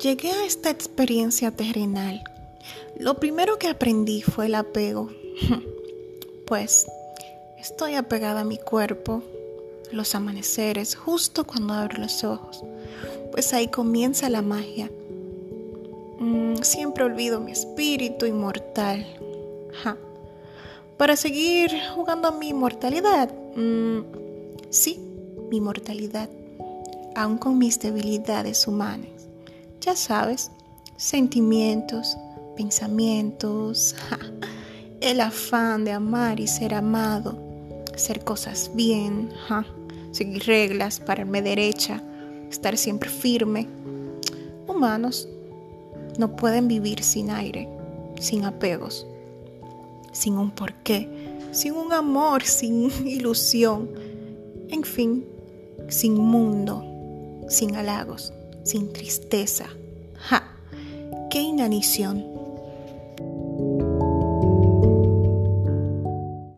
Llegué a esta experiencia terrenal. Lo primero que aprendí fue el apego. Pues estoy apegada a mi cuerpo, los amaneceres, justo cuando abro los ojos. Pues ahí comienza la magia. Mm, siempre olvido mi espíritu inmortal. Para seguir jugando a mi inmortalidad. Mm, sí, mi mortalidad. Aún con mis debilidades humanas ya sabes, sentimientos, pensamientos, el afán de amar y ser amado, hacer cosas bien, seguir reglas, pararme derecha, estar siempre firme. Humanos no pueden vivir sin aire, sin apegos, sin un porqué, sin un amor, sin ilusión, en fin, sin mundo, sin halagos sin tristeza. ¡Ja! ¡Qué inanición!